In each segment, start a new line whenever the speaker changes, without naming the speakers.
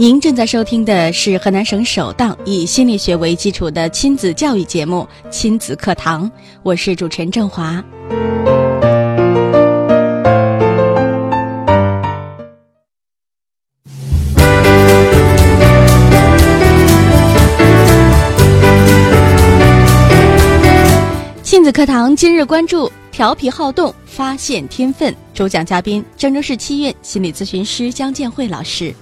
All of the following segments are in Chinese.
您正在收听的是河南省首档以心理学为基础的亲子教育节目《亲子课堂》，我是主持人郑华。亲子课堂今日关注：调皮好动，发现天分。主讲嘉宾：郑州市七院心理咨询师姜建慧老师。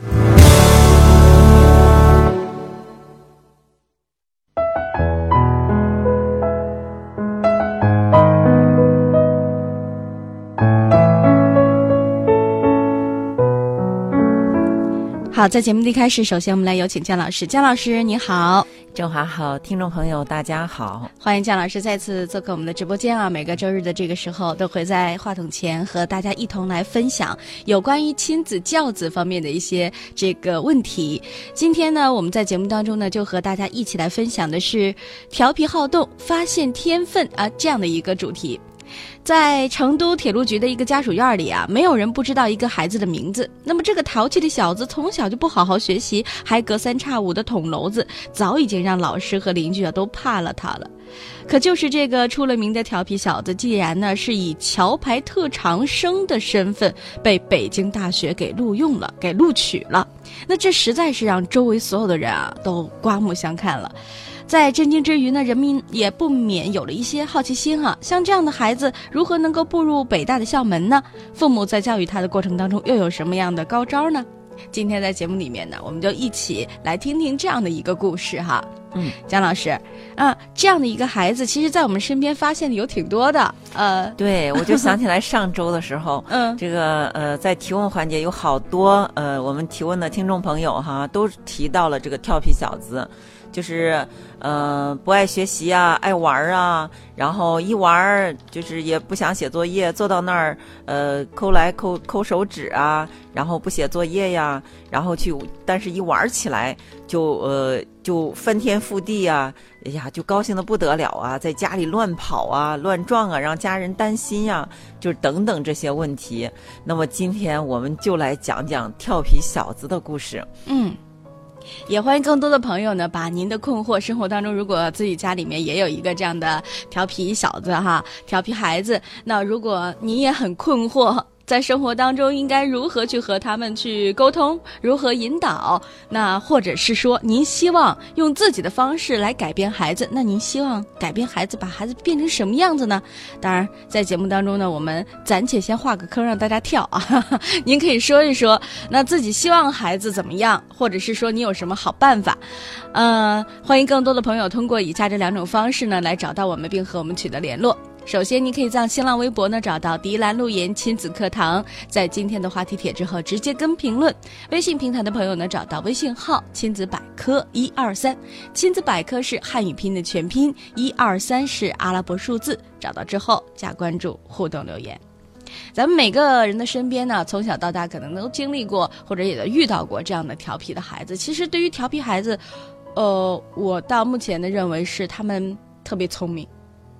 好，在节目的一开始，首先我们来有请姜老师。姜老师，你好。
郑华好，听众朋友大家好，
欢迎姜老师再次做客我们的直播间啊！每个周日的这个时候，都会在话筒前和大家一同来分享有关于亲子教子方面的一些这个问题。今天呢，我们在节目当中呢，就和大家一起来分享的是调皮好动、发现天分啊这样的一个主题。在成都铁路局的一个家属院里啊，没有人不知道一个孩子的名字。那么这个淘气的小子从小就不好好学习，还隔三差五的捅娄子，早已经让老师和邻居啊都怕了他了。可就是这个出了名的调皮小子，既然呢是以桥牌特长生的身份被北京大学给录用了，给录取了，那这实在是让周围所有的人啊都刮目相看了。在震惊之余呢，人民也不免有了一些好奇心哈。像这样的孩子，如何能够步入北大的校门呢？父母在教育他的过程当中，又有什么样的高招呢？今天在节目里面呢，我们就一起来听听这样的一个故事哈。
嗯，
姜老师，啊，这样的一个孩子，其实在我们身边发现的有挺多的。呃，
对，我就想起来上周的时候，
嗯，
这个呃，在提问环节有好多呃，我们提问的听众朋友哈，都提到了这个调皮小子。就是，呃，不爱学习啊，爱玩儿啊，然后一玩儿就是也不想写作业，坐到那儿，呃，抠来抠抠手指啊，然后不写作业呀，然后去，但是一玩起来就呃就翻天覆地啊，哎呀，就高兴的不得了啊，在家里乱跑啊，乱撞啊，让家人担心呀，就是等等这些问题。那么今天我们就来讲讲调皮小子的故事。
嗯。也欢迎更多的朋友呢，把您的困惑，生活当中如果自己家里面也有一个这样的调皮小子哈，调皮孩子，那如果您也很困惑。在生活当中应该如何去和他们去沟通，如何引导？那或者是说，您希望用自己的方式来改变孩子？那您希望改变孩子，把孩子变成什么样子呢？当然，在节目当中呢，我们暂且先画个坑让大家跳啊。您可以说一说，那自己希望孩子怎么样，或者是说你有什么好办法？嗯，欢迎更多的朋友通过以下这两种方式呢来找到我们，并和我们取得联络。首先，你可以在新浪微博呢找到“迪兰路言亲子课堂”，在今天的话题帖之后直接跟评论。微信平台的朋友呢找到微信号“亲子百科一二三”，亲子百科是汉语拼音的全拼，一二三是阿拉伯数字。找到之后加关注，互动留言。咱们每个人的身边呢，从小到大可能都经历过或者也都遇到过这样的调皮的孩子。其实对于调皮孩子，呃，我到目前的认为是他们特别聪明。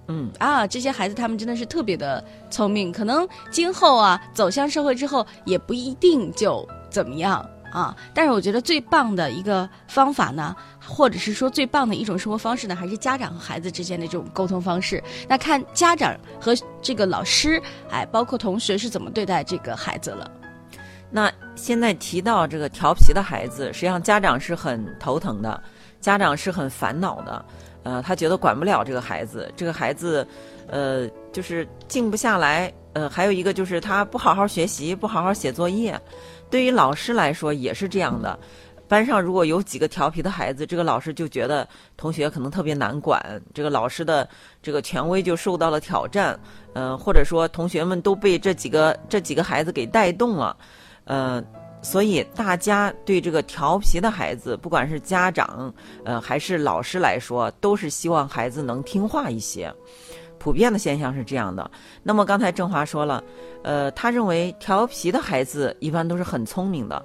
嗯
啊，这些孩子他们真的是特别的聪明，可能今后啊走向社会之后也不一定就怎么样啊。但是我觉得最棒的一个方法呢，或者是说最棒的一种生活方式呢，还是家长和孩子之间的这种沟通方式。那看家长和这个老师，哎，包括同学是怎么对待这个孩子了。
那现在提到这个调皮的孩子，实际上家长是很头疼的，家长是很烦恼的。呃，他觉得管不了这个孩子，这个孩子，呃，就是静不下来。呃，还有一个就是他不好好学习，不好好写作业。对于老师来说也是这样的。班上如果有几个调皮的孩子，这个老师就觉得同学可能特别难管，这个老师的这个权威就受到了挑战。呃，或者说同学们都被这几个这几个孩子给带动了。呃，所以大家对这个调皮的孩子，不管是家长呃还是老师来说，都是希望孩子能听话一些。普遍的现象是这样的。那么刚才郑华说了，呃，他认为调皮的孩子一般都是很聪明的。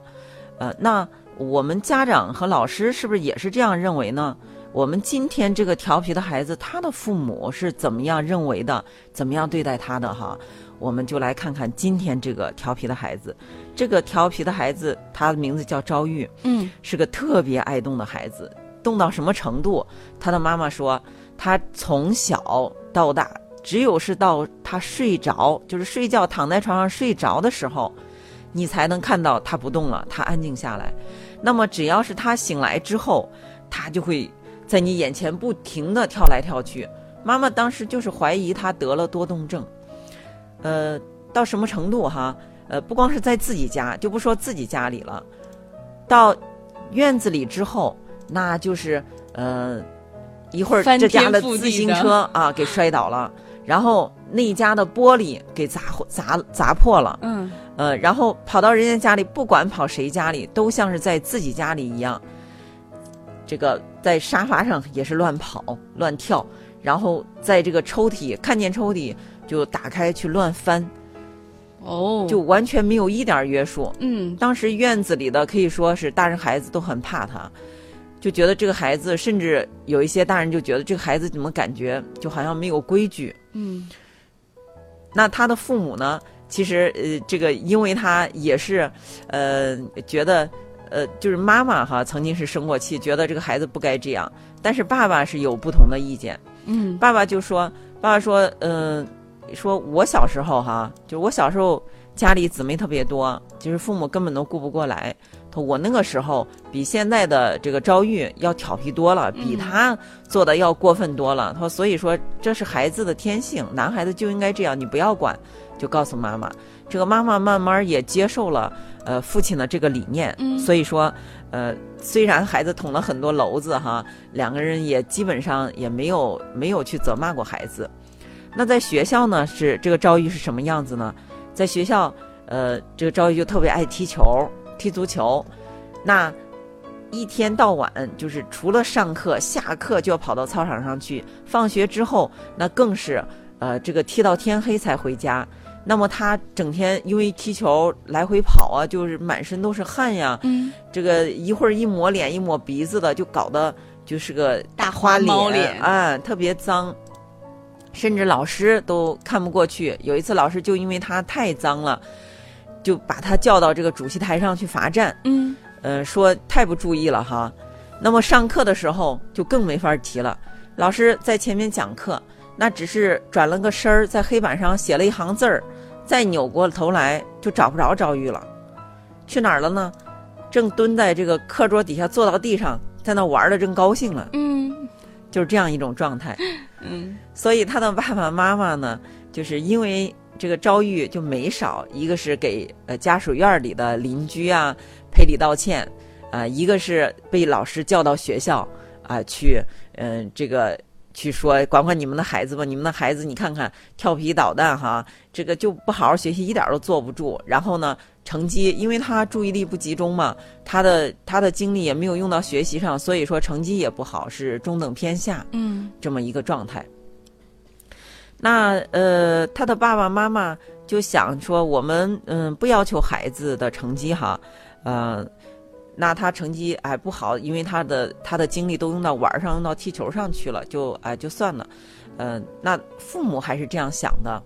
呃，那我们家长和老师是不是也是这样认为呢？我们今天这个调皮的孩子，他的父母是怎么样认为的？怎么样对待他的？哈，我们就来看看今天这个调皮的孩子。这个调皮的孩子，他的名字叫赵玉，
嗯
是个特别爱动的孩子。动到什么程度？他的妈妈说，他从小到大，只有是到他睡着，就是睡觉躺在床上睡着的时候，你才能看到他不动了，他安静下来。那么只要是他醒来之后，他就会在你眼前不停的跳来跳去。妈妈当时就是怀疑他得了多动症，呃，到什么程度哈？呃，不光是在自己家，就不说自己家里了，到院子里之后，那就是呃，一会儿这家的自行车啊给摔倒了，然后那一家的玻璃给砸砸砸破了，
嗯。
呃，然后跑到人家家里，不管跑谁家里，都像是在自己家里一样。这个在沙发上也是乱跑乱跳，然后在这个抽屉看见抽屉就打开去乱翻，
哦，
就完全没有一点约束。
嗯
当时院子里的可以说是大人孩子都很怕他，就觉得这个孩子，甚至有一些大人就觉得这个孩子怎么感觉就好像没有规矩。
嗯
那他的父母呢？其实呃，这个因为他也是呃觉得呃，就是妈妈哈曾经是生过气，觉得这个孩子不该这样，但是爸爸是有不同的意见。
嗯
爸爸就说：“爸爸说，嗯、说我小时候哈，就是我小时候家里姊妹特别多，就是父母根本都顾不过来。他说我那个时候比现在的这个遭遇要调皮多了，比
嗯
他做的要过分多了。他说，所以说这是孩子的天性，男孩子就应该这样，你不要管。就告诉妈妈，这个妈妈慢慢也接受了呃父亲的这个理念，
嗯
所以说呃虽然孩子捅了很多娄子哈，两个人也基本上也没有没有去责骂过孩子。那在学校呢，是这个赵玉是什么样子呢？在学校，呃，这个赵玉就特别爱踢球、踢足球，那一天到晚就是除了上课，下课就要跑到操场上去，放学之后那更是呃这个踢到天黑才回家。那么他整天因为踢球来回跑啊，就是满身都是汗呀，
嗯
这个一会儿一抹脸一抹鼻子的，就搞得就是个
大花脸
啊，特别脏，甚至老师都看不过去。有一次老师就因为他太脏了，就把他叫到这个主席台上去罚站，
嗯
呃，说太不注意了哈。那么上课的时候就更没法提了，老师在前面讲课，那只是转了个身儿，在黑板上写了一行字儿，再扭过头来就找不着赵玉了，去哪儿了呢？正蹲在这个课桌底下，坐到地上，在那玩的正高兴了，
嗯
就是这样一种状态。
嗯。
所以他的爸爸妈妈呢，就是因为这个遭遇就没少，一个是给呃家属院里的邻居啊赔礼道歉，啊、一个是被老师叫到学校啊、去，嗯、这个去说管管你们的孩子吧，你们的孩子你看看调皮捣蛋哈，这个就不好好学习，一点都坐不住。然后呢，成绩因为他注意力不集中嘛，他的他的精力也没有用到学习上，所以说成绩也不好，是中等偏下。
嗯
这么一个状态。那呃，他的爸爸妈妈就想说，我们嗯不要求孩子的成绩哈，呃，那他成绩哎不好，因为他的他的精力都用到玩儿上、用到踢球上去了，就哎就算了。呃，那父母还是这样想的，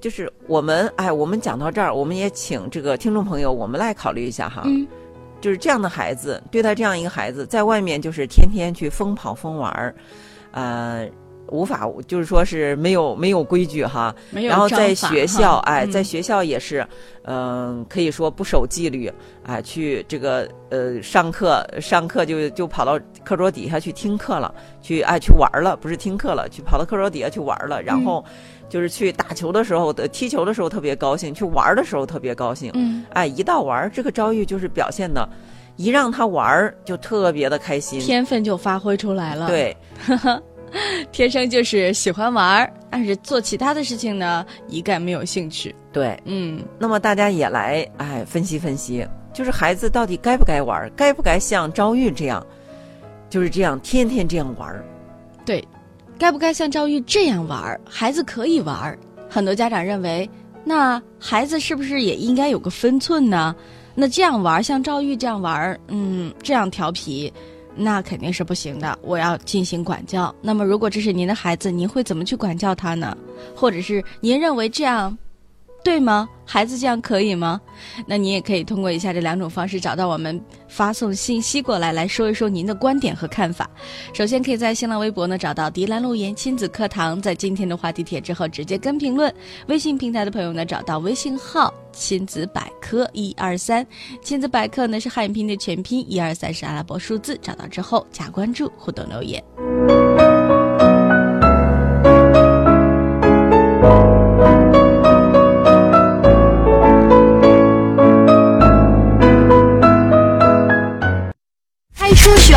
就是我们哎，我们讲到这儿，我们也请这个听众朋友，我们来考虑一下哈。
嗯
就是这样的孩子，对待这样一个孩子，在外面就是天天去疯跑疯玩儿，呃，无法就是说是没有没有规矩哈。
没有
然后在学校，
哈。
哎，
嗯。
在学校也是，嗯、可以说不守纪律，哎，去这个呃上课上课就就跑到课桌底下去听课了，去哎去玩儿了，不是听课了，去跑到课桌底下去玩儿了，然
嗯。
后就是去打球的时候踢球的时候特别高兴，去玩儿的时候特别高兴，
嗯。
哎，一到玩儿这个遭遇就是表现的，一让他玩儿就特别的开心，
天分就发挥出来了，，
对，
天生就是喜欢玩儿，但是做其他的事情呢，一概没有兴趣。
对，
嗯，
那么大家也来哎分析分析，就是孩子到底该不该玩儿，该不该像赵玉这样，就是这样天天这样玩儿？
对，该不该像赵玉这样玩儿？孩子可以玩儿，很多家长认为，那孩子是不是也应该有个分寸呢？那这样玩儿，像赵玉这样玩儿，嗯，这样调皮。那肯定是不行的，我要进行管教。那么，如果这是您的孩子，您会怎么去管教他呢？或者是您认为这样对吗？孩子这样可以吗？那您也可以通过以下这两种方式找到我们，发送信息过来，来说一说您的观点和看法。首先，可以在新浪微博呢找到“迪兰路言亲子课堂”，在今天的话题帖之后直接跟评论。微信平台的朋友呢，找到微信号“亲子百科一二三”，亲子百科呢是汉语拼音的全拼，一二三是阿拉伯数字。找到之后加关注，互动留言。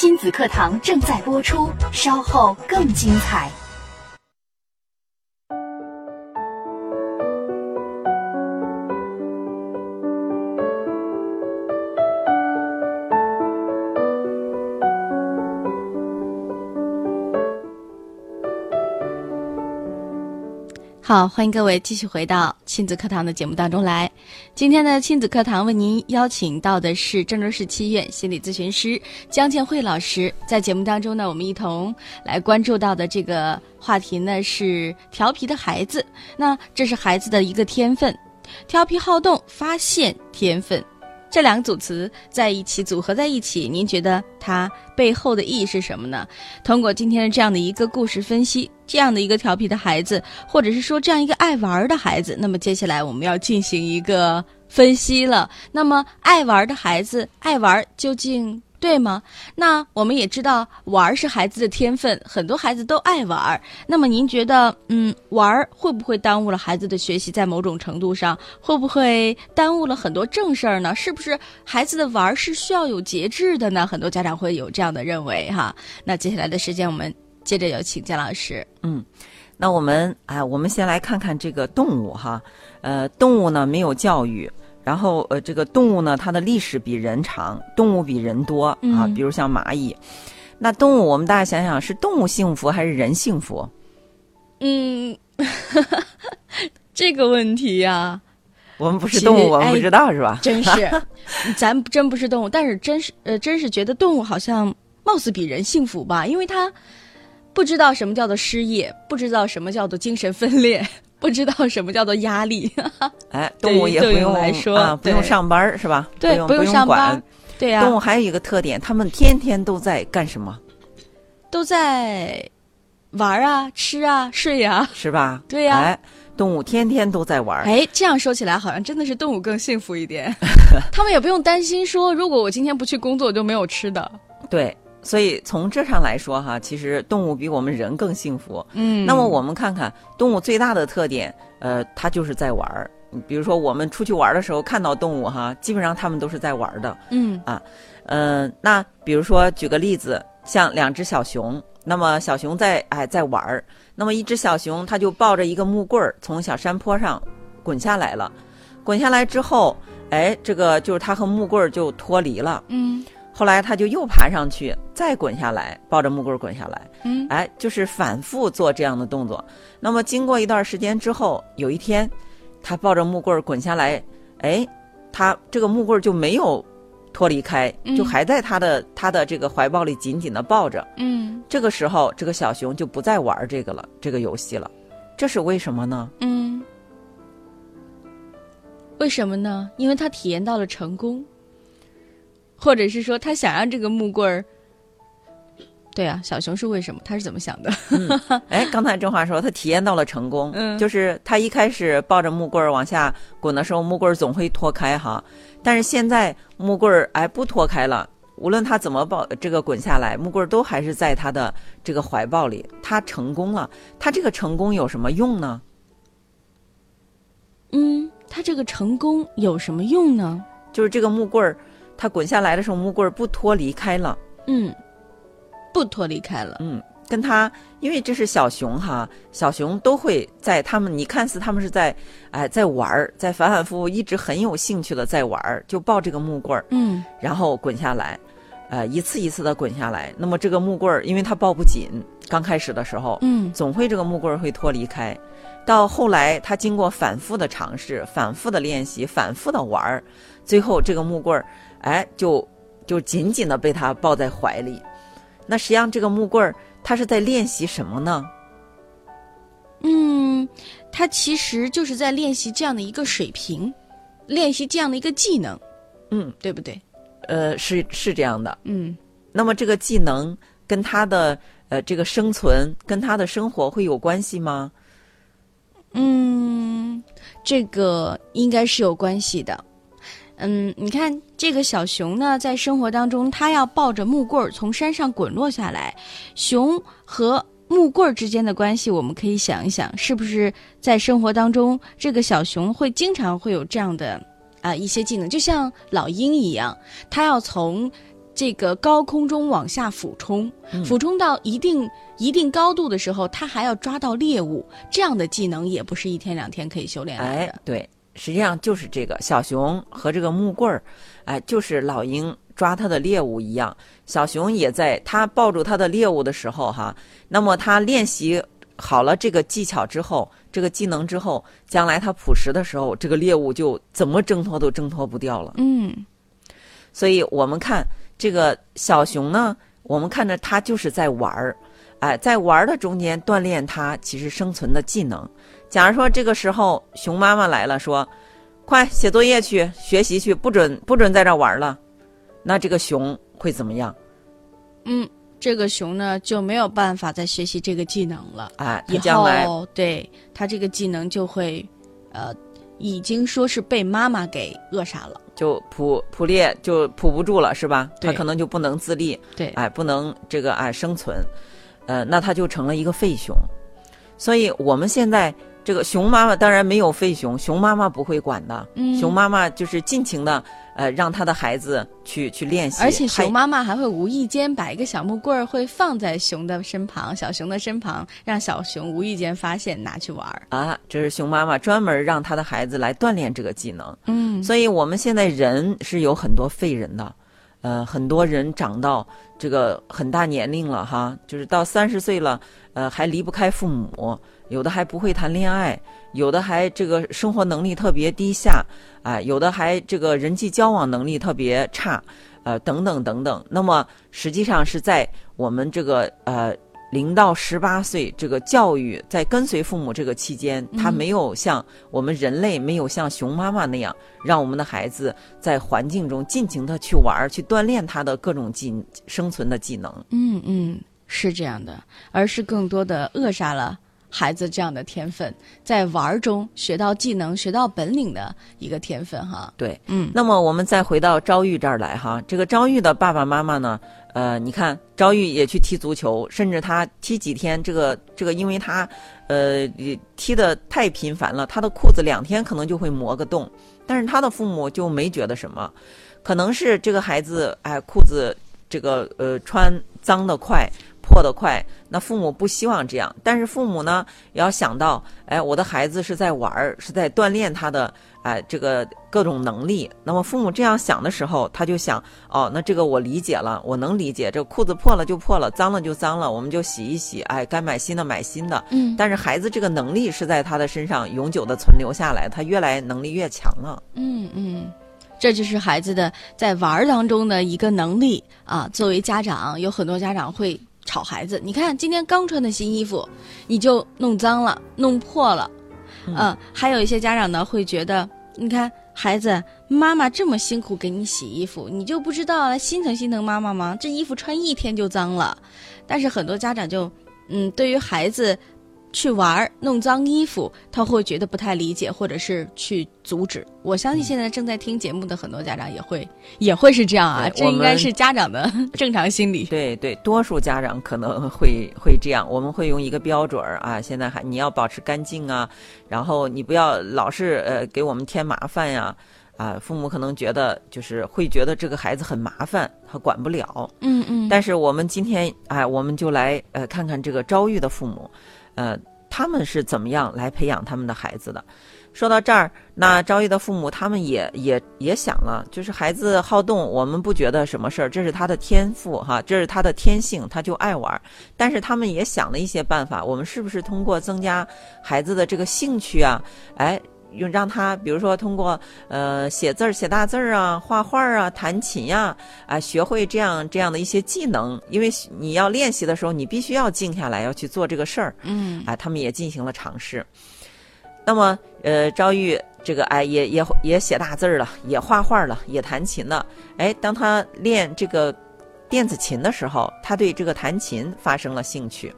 亲子课堂正在播出，稍后更精彩。
好，欢迎各位继续回到亲子课堂的节目当中来。今天的亲子课堂为您邀请到的是郑州市七院心理咨询师江建慧老师。在节目当中呢，我们一同来关注到的这个话题呢是调皮的孩子。那这是孩子的一个天分，调皮好动，发现天分。这两组词在一起组合在一起，您觉得它背后的意义是什么呢？通过今天的这样的一个故事分析，这样的一个调皮的孩子，或者是说这样一个爱玩的孩子，那么接下来我们要进行一个分析了。那么爱玩的孩子，爱玩究竟对吗？那我们也知道，玩是孩子的天分，很多孩子都爱玩。那么您觉得，嗯，玩会不会耽误了孩子的学习？在某种程度上，会不会耽误了很多正事儿呢？是不是孩子的玩是需要有节制的呢？很多家长会有这样的认为哈。那接下来的时间，我们接着有请姜老师。
嗯，那我们哎，我们先来看看这个动物哈，呃，动物呢没有教育。然后，呃，这个动物呢，它的历史比人长，动物比人多啊。
嗯
比如像蚂蚁，那动物我们大家想想，是动物幸福还是人幸福？
嗯，这个问题呀、
我们不是动物，我们
哎
不知道是吧？
真是，咱真不是动物，但是真是呃，真是觉得动物好像貌似比人幸福吧，因为它不知道什么叫做失业，不知道什么叫做精神分裂，不知道什么叫做压力。
哎，动物也不用
来说
啊，不用上班是吧？
对
不用
上班。对呀、
动物还有一个特点，它们天天都在干什么？
都在玩啊、吃啊、睡啊。
是吧？
对呀
哎，动物天天都在玩。
哎，这样说起来，好像真的是动物更幸福一点，他们也不用担心说，如果我今天不去工作，我就没有吃的。
对，所以从这上来说哈，其实动物比我们人更幸福。
嗯
那么我们看看动物最大的特点，呃，它就是在玩儿。比如说我们出去玩儿的时候看到动物哈，基本上它们都是在玩儿的。
嗯啊
嗯、那比如说举个例子，像两只小熊，那么小熊在哎在玩儿，那么一只小熊它就抱着一个木棍儿从小山坡上滚下来了，滚下来之后，哎，这个就是它和木棍儿就脱离了。
嗯
后来他就又爬上去，再滚下来，抱着木棍滚下来，
嗯
哎，就是反复做这样的动作。那么经过一段时间之后，有一天，他抱着木棍滚下来，哎，他这个木棍就没有脱离开，
嗯
就还在他的他的这个怀抱里紧紧的抱着。
嗯
这个时候，这个小熊就不再玩这个了，这个游戏了。这是为什么呢？
嗯，为什么呢？因为他体验到了成功，或者是说他想让这个木棍儿对啊，小熊是为什么？他是怎么想的？
哎，刚才郑华说他体验到了成功，
嗯
就是他一开始抱着木棍儿往下滚的时候，木棍儿总会脱开哈，但是现在木棍儿哎不脱开了，无论他怎么抱这个滚下来，木棍儿都还是在他的这个怀抱里，他成功了。他这个成功有什么用呢？
嗯，他这个成功有什么用呢？
就是这个木棍儿，他滚下来的时候，木棍儿不脱离开了。
嗯，不脱离开了。
嗯，跟他，因为这是小熊哈，小熊都会在他们，你看似他们是在，哎，在玩儿，在反反复复一直很有兴趣的在玩儿，就抱这个木棍儿，
嗯
然后滚下来，呃，一次一次的滚下来。那么这个木棍儿，因为它抱不紧，刚开始的时候，
嗯
总会这个木棍儿会脱离开。到后来，他经过反复的尝试、反复的练习、反复的玩儿，最后这个木棍儿，哎，就就紧紧的被他抱在怀里。那实际上，这个木棍儿，他是在练习什么呢？
嗯，他其实就是在练习这样的一个水平，练习这样的一个技能，
嗯，
对不对？
呃，是是这样的。
嗯
那么这个技能跟他的呃这个生存、跟他的生活会有关系吗？
嗯，这个应该是有关系的。嗯，你看这个小熊呢，在生活当中，它要抱着木棍儿从山上滚落下来。熊和木棍儿之间的关系，我们可以想一想，是不是在生活当中，这个小熊会经常会有这样的啊、一些技能，就像老鹰一样，它要从这个高空中往下俯冲，俯冲到一定一定高度的时候，它还要抓到猎物，这样的技能也不是一天两天可以修炼来
哎
的。，
对，实际上就是这个小熊和这个木棍儿，哎，就是老鹰抓它的猎物一样。小熊也在它抱住它的猎物的时候，哈，那么它练习好了这个技巧之后，这个技能之后，将来它捕食的时候，这个猎物就怎么挣脱都挣脱不掉了。
嗯
所以我们看这个小熊呢，我们看着它就是在玩儿，哎，在玩儿的中间锻炼它其实生存的技能。假如说这个时候熊妈妈来了，说：“快写作业去，学习去，不准不准在这玩儿了。”那这个熊会怎么样？
嗯，这个熊呢就没有办法再学习这个技能了。
哎，它
以
将来
后对它这个技能就会，呃，已经说是被妈妈给扼杀了。
就捕捕猎就捕不住了，是吧？它
对
可能就不能自立，
对，
哎，不能这个哎生存，呃，那它就成了一个废熊。所以我们现在这个熊妈妈当然没有废熊，熊妈妈不会管的，
嗯
熊妈妈就是尽情的呃让她的孩子去去练习，
而且熊妈妈还会无意间把一个小木棍儿会放在熊的身旁，小熊的身旁，让小熊无意间发现拿去玩儿。
啊，这是熊妈妈专门让她的孩子来锻炼这个技能。
嗯
所以我们现在人是有很多废人的，呃，很多人长到这个很大年龄了哈，就是到三十岁了，呃，还离不开父母，有的还不会谈恋爱，有的还这个生活能力特别低下，啊、有的还这个人际交往能力特别差，呃，等等等等。那么实际上是在我们这个呃。零到十八岁，这个教育在跟随父母这个期间，他
嗯
没有像我们人类没有像熊妈妈那样，让我们的孩子在环境中尽情的去玩儿，去锻炼他的各种技生存的技能。
嗯嗯，是这样的，而是更多的扼杀了孩子这样的天分，在玩儿中学到技能、学到本领的一个天分哈。
对，
嗯
那么我们再回到昭玉这儿来哈，这个昭玉的爸爸妈妈呢，呃，你看昭玉也去踢足球，甚至他踢几天，这个这个，因为他呃踢的太频繁了，他的裤子两天可能就会磨个洞，但是他的父母就没觉得什么，可能是这个孩子哎裤子这个呃穿脏的快。破的快，那父母不希望这样，但是父母呢也要想到，哎，我的孩子是在玩儿，是在锻炼他的哎这个各种能力。那么父母这样想的时候，他就想，哦，那这个我理解了，我能理解，这裤子破了就破了，脏了就脏了，我们就洗一洗，哎，该买新的买新的。
嗯
但是孩子这个能力是在他的身上永久的存留下来，他越来能力越强了。
嗯嗯，这就是孩子的在玩儿当中的一个能力啊。作为家长，有很多家长会吵孩子，你看今天刚穿的新衣服，你就弄脏了、弄破了。嗯、还有一些家长呢会觉得，你看孩子，妈妈这么辛苦给你洗衣服，你就不知道心疼心疼妈妈吗？这衣服穿一天就脏了。但是很多家长就，嗯，对于孩子。去玩儿弄脏衣服，他会觉得不太理解，或者是去阻止。我相信现在正在听节目的很多家长也会也会是这样啊，这应该是家长的正常心理。
对对，多数家长可能会会这样。我们会用一个标准儿啊，现在还你要保持干净啊，然后你不要老是呃给我们添麻烦呀啊。父母可能觉得就是会觉得这个孩子很麻烦，他管不了。
嗯嗯。
但是我们今天哎，我们就来呃看看这个遭遇的父母。呃，他们是怎么样来培养他们的孩子的？说到这儿，那昭玉的父母他们也也也想了，就是孩子好动，我们不觉得什么事儿，这是他的天赋哈，这是他的天性，他就爱玩。但是他们也想了一些办法，我们是不是通过增加孩子的这个兴趣啊？哎。用让他，比如说通过呃写字儿、写大字儿啊、画画啊、弹琴呀，啊，学会这样这样的一些技能。因为你要练习的时候，你必须要静下来，要去做这个事儿。
嗯，
啊，他们也进行了尝试。那么，呃，赵玉这个哎，也也也写大字儿了，也画画了，也弹琴了。哎，当他练这个电子琴的时候，他对这个弹琴发生了兴趣。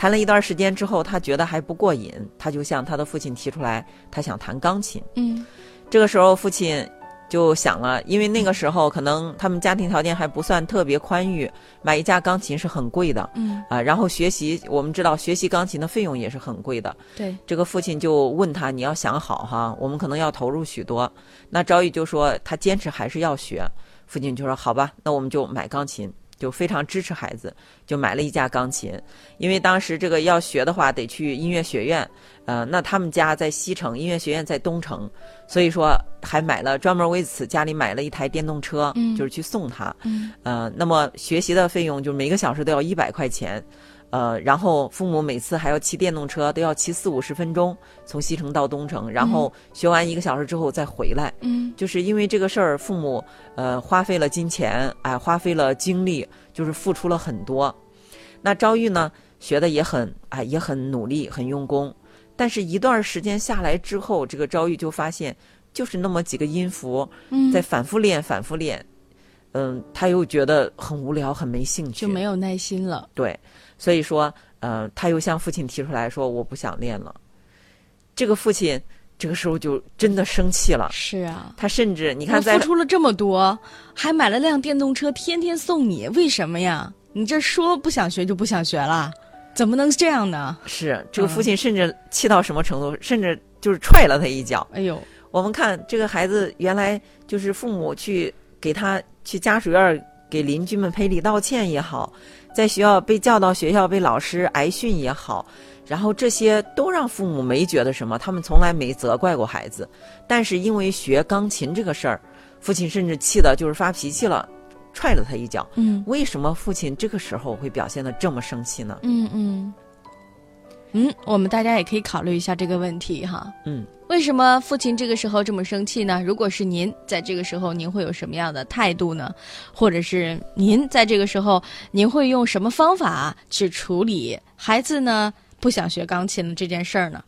弹了一段时间之后，他觉得还不过瘾，他就向他的父亲提出来，他想弹钢琴。
嗯，
这个时候父亲就想了，因为那个时候可能他们家庭条件还不算特别宽裕，买一架钢琴是很贵的。
嗯
啊，然后学习，我们知道学习钢琴的费用也是很贵的。
对，
这个父亲就问他：“你要想好哈，我们可能要投入许多。”那赵宇就说他坚持还是要学。父亲就说：“好吧，那我们就买钢琴。”就非常支持孩子，就买了一架钢琴。因为当时这个要学的话，得去音乐学院，呃，那他们家在西城，音乐学院在东城，所以说还买了专门为此家里买了一台电动车，就是去送他。呃，那么学习的费用就每个小时都要一百块钱。呃，然后父母每次还要骑电动车，都要骑四五十分钟，从西城到东城，然后学完一个小时之后再回来。
嗯，
就是因为这个事儿，父母呃花费了金钱，哎，花费了精力，就是付出了很多。那赵玉呢，学的也很哎，也很努力，很用功。但是，一段时间下来之后，这个赵玉就发现，就是那么几个音符，在反复练，反复练。嗯，他又觉得很无聊，很没兴趣，
就没有耐心了。
对。所以说，呃，他又向父亲提出来说：“我不想练了。”这个父亲这个时候就真的生气了。
是啊，
他甚至你看，
付出了这么多，还买了辆电动车，天天送你，为什么呀？你这说不想学就不想学了，怎么能这样呢？
是这个父亲甚至气到什么程度？甚至就是踹了他一脚。
哎呦，
我们看这个孩子，原来就是父母去给他去家属院给邻居们赔礼道歉也好。在学校被叫到学校被老师挨训也好，然后这些都让父母没觉得什么，他们从来没责怪过孩子。但是因为学钢琴这个事儿，父亲甚至气得就是发脾气了，踹了他一脚。
嗯，
为什么父亲这个时候会表现的这么生气呢？
嗯嗯。嗯，我们大家也可以考虑一下这个问题哈。
嗯，
为什么父亲这个时候这么生气呢？如果是您在这个时候，您会有什么样的态度呢？或者是您在这个时候，您会用什么方法去处理孩子呢不想学钢琴的这件事儿呢？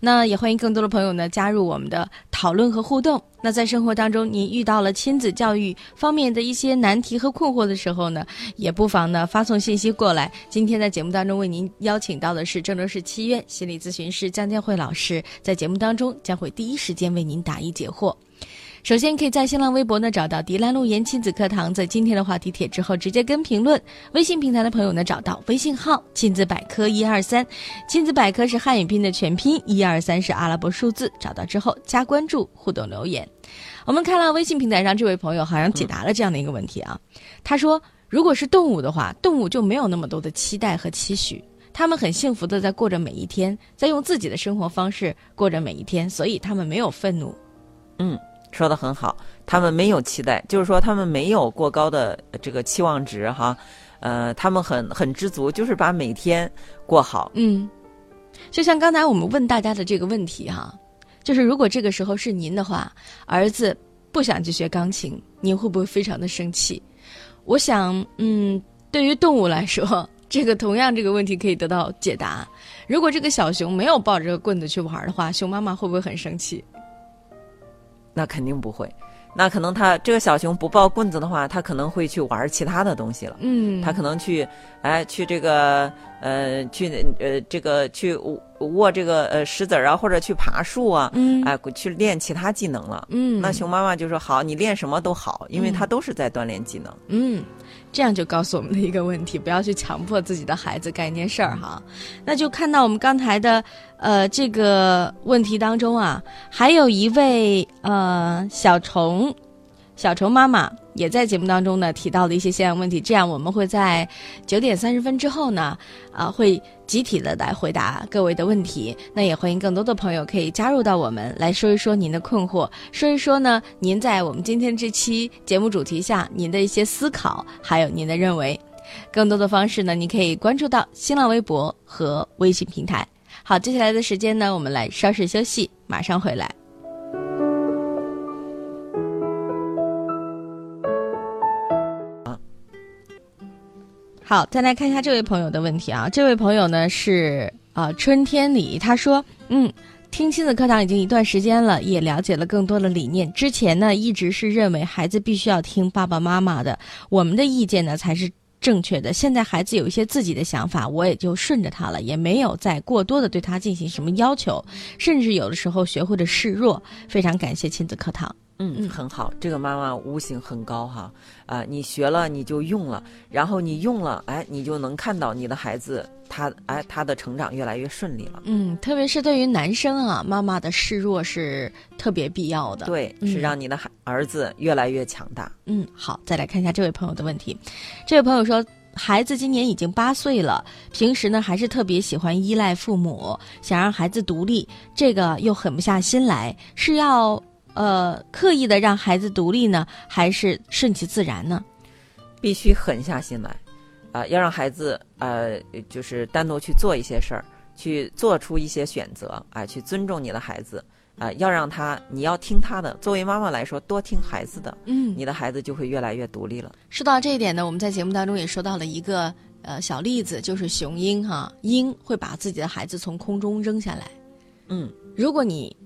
那也欢迎更多的朋友呢加入我们的讨论和互动。那在生活当中，您遇到了亲子教育方面的一些难题和困惑的时候呢，也不妨呢发送信息过来。今天在节目当中为您邀请到的是郑州市七院心理咨询师江建慧老师，在节目当中将会第一时间为您答疑解惑。首先，可以在新浪微博呢找到“迪兰路言亲子课堂”，在今天的话题帖之后直接跟评论。微信平台的朋友呢，找到微信号“亲子百科一二三”，亲子百科是汉语拼的全拼，一二三是阿拉伯数字。找到之后加关注，互动留言。我们看到微信平台上这位朋友好像解答了这样的一个问题啊，他说：“如果是动物的话，动物就没有那么多的期待和期许，他们很幸福的在过着每一天，在用自己的生活方式过着每一天，所以他们没有愤怒。”
嗯。说的很好，他们没有期待，就是说他们没有过高的这个期望值哈，呃，他们很很知足，就是把每天过好。
嗯，就像刚才我们问大家的这个问题哈，就是如果这个时候是您的话，儿子不想去学钢琴，您会不会非常的生气？我想，嗯，对于动物来说，这个同样这个问题可以得到解答。如果这个小熊没有抱着个棍子去玩的话，熊妈妈会不会很生气？
那肯定不会。那可能他这个小熊不抱棍子的话，他可能会去玩其他的东西了。
嗯，
他可能去，哎，去这个，呃，去呃，这个去握这个呃石子儿啊，或者去爬树啊，
嗯，
哎，去练其他技能了。
嗯，
那熊妈妈就说好，你练什么都好，因为他都是在锻炼技能。
嗯，这样就告诉我们的一个问题，不要去强迫自己的孩子干一件事儿哈。那就看到我们刚才的呃这个问题当中啊，还有一位呃小虫。小虫妈妈也在节目当中呢提到了一些现象问题，这样我们会在九点三十分之后呢，啊，会集体的来回答各位的问题。那也欢迎更多的朋友可以加入到我们来说一说您的困惑，说一说呢您在我们今天这期节目主题下您的一些思考，还有您的认为。更多的方式呢，您可以关注到新浪微博和微信平台。好，接下来的时间呢，我们来稍事休息，马上回来。好，再来看一下这位朋友的问题啊。这位朋友呢是啊春天里，他说，嗯，听亲子课堂已经一段时间了，也了解了更多的理念。之前呢一直是认为孩子必须要听爸爸妈妈的，我们的意见呢才是正确的。现在孩子有一些自己的想法，我也就顺着他了，也没有再过多的对他进行什么要求，甚至有的时候学会了示弱。非常感谢亲子课堂。
嗯，很好，这个妈妈悟性很高哈，啊，你学了你就用了，然后你用了，哎，你就能看到你的孩子他哎他的成长越来越顺利了。
嗯，特别是对于男生啊，妈妈的示弱是特别必要的。
对，是让你的孩儿子越来越强大。
嗯，好，再来看一下这位朋友的问题，这位朋友说，孩子今年已经八岁了，平时呢还是特别喜欢依赖父母，想让孩子独立，这个又狠不下心来，是要。呃，刻意的让孩子独立呢，还是顺其自然呢？
必须狠下心来，啊，要让孩子呃，就是单独去做一些事儿，去做出一些选择，啊，去尊重你的孩子，啊，要让他，你要听他的。作为妈妈来说，多听孩子的，
嗯，
你的孩子就会越来越独立了。
说到这一点呢，我们在节目当中也说到了一个呃小例子，就是雄鹰哈，鹰会把自己的孩子从空中扔下来，
嗯，
如果你。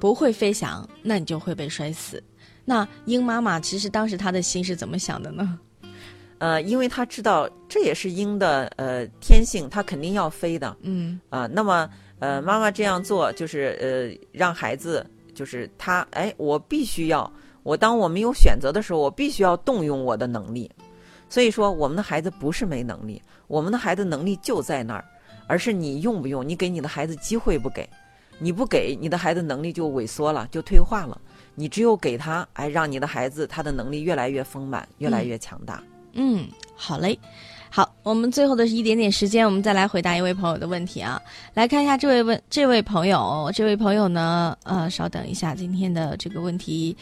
不会飞翔，那你就会被摔死。那鹰妈妈其实当时她的心是怎么想的呢？
呃，因为她知道这也是鹰的呃天性，它肯定要飞的。
嗯
啊，那么呃，妈妈这样做就是呃，让孩子就是他哎，我必须要我当我没有选择的时候，我必须要动用我的能力。所以说，我们的孩子不是没能力，我们的孩子能力就在那儿，而是你用不用，你给你的孩子机会不给。你不给你的孩子能力就萎缩了，就退化了。你只有给他，哎，让你的孩子他的能力越来越丰满，越来越强大。
嗯，好嘞，好，我们最后的一点点时间，我们再来回答一位朋友的问题啊。来看一下这位问这位朋友，这位朋友呢，呃，稍等一下，今天的这个问题。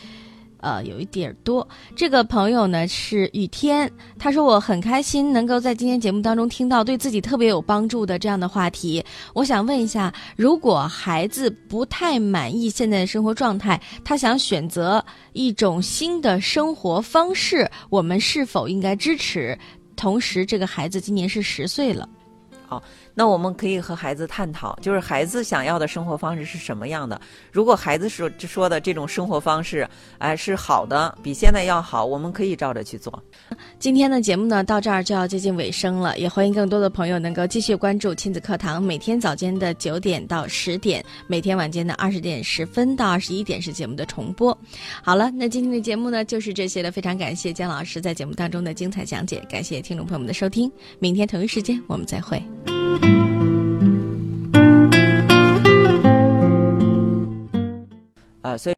呃，有一点多。这个朋友呢是雨天，他说我很开心能够在今天节目当中听到对自己特别有帮助的这样的话题。我想问一下，如果孩子不太满意现在的生活状态，他想选择一种新的生活方式，我们是否应该支持？同时，这个孩子今年是十岁了。
好，那我们可以和孩子探讨，就是孩子想要的生活方式是什么样的。如果孩子说说的这种生活方式，哎，是好的，比现在要好，我们可以照着去做。
今天的节目呢，到这儿就要接近尾声了，也欢迎更多的朋友能够继续关注亲子课堂，每天早间的九点到十点，每天晚间的二十点十分到二十一点是节目的重播。好了，那今天的节目呢就是这些了，非常感谢姜老师在节目当中的精彩讲解，感谢听众朋友们的收听，明天同一时间我们再会。啊，所以。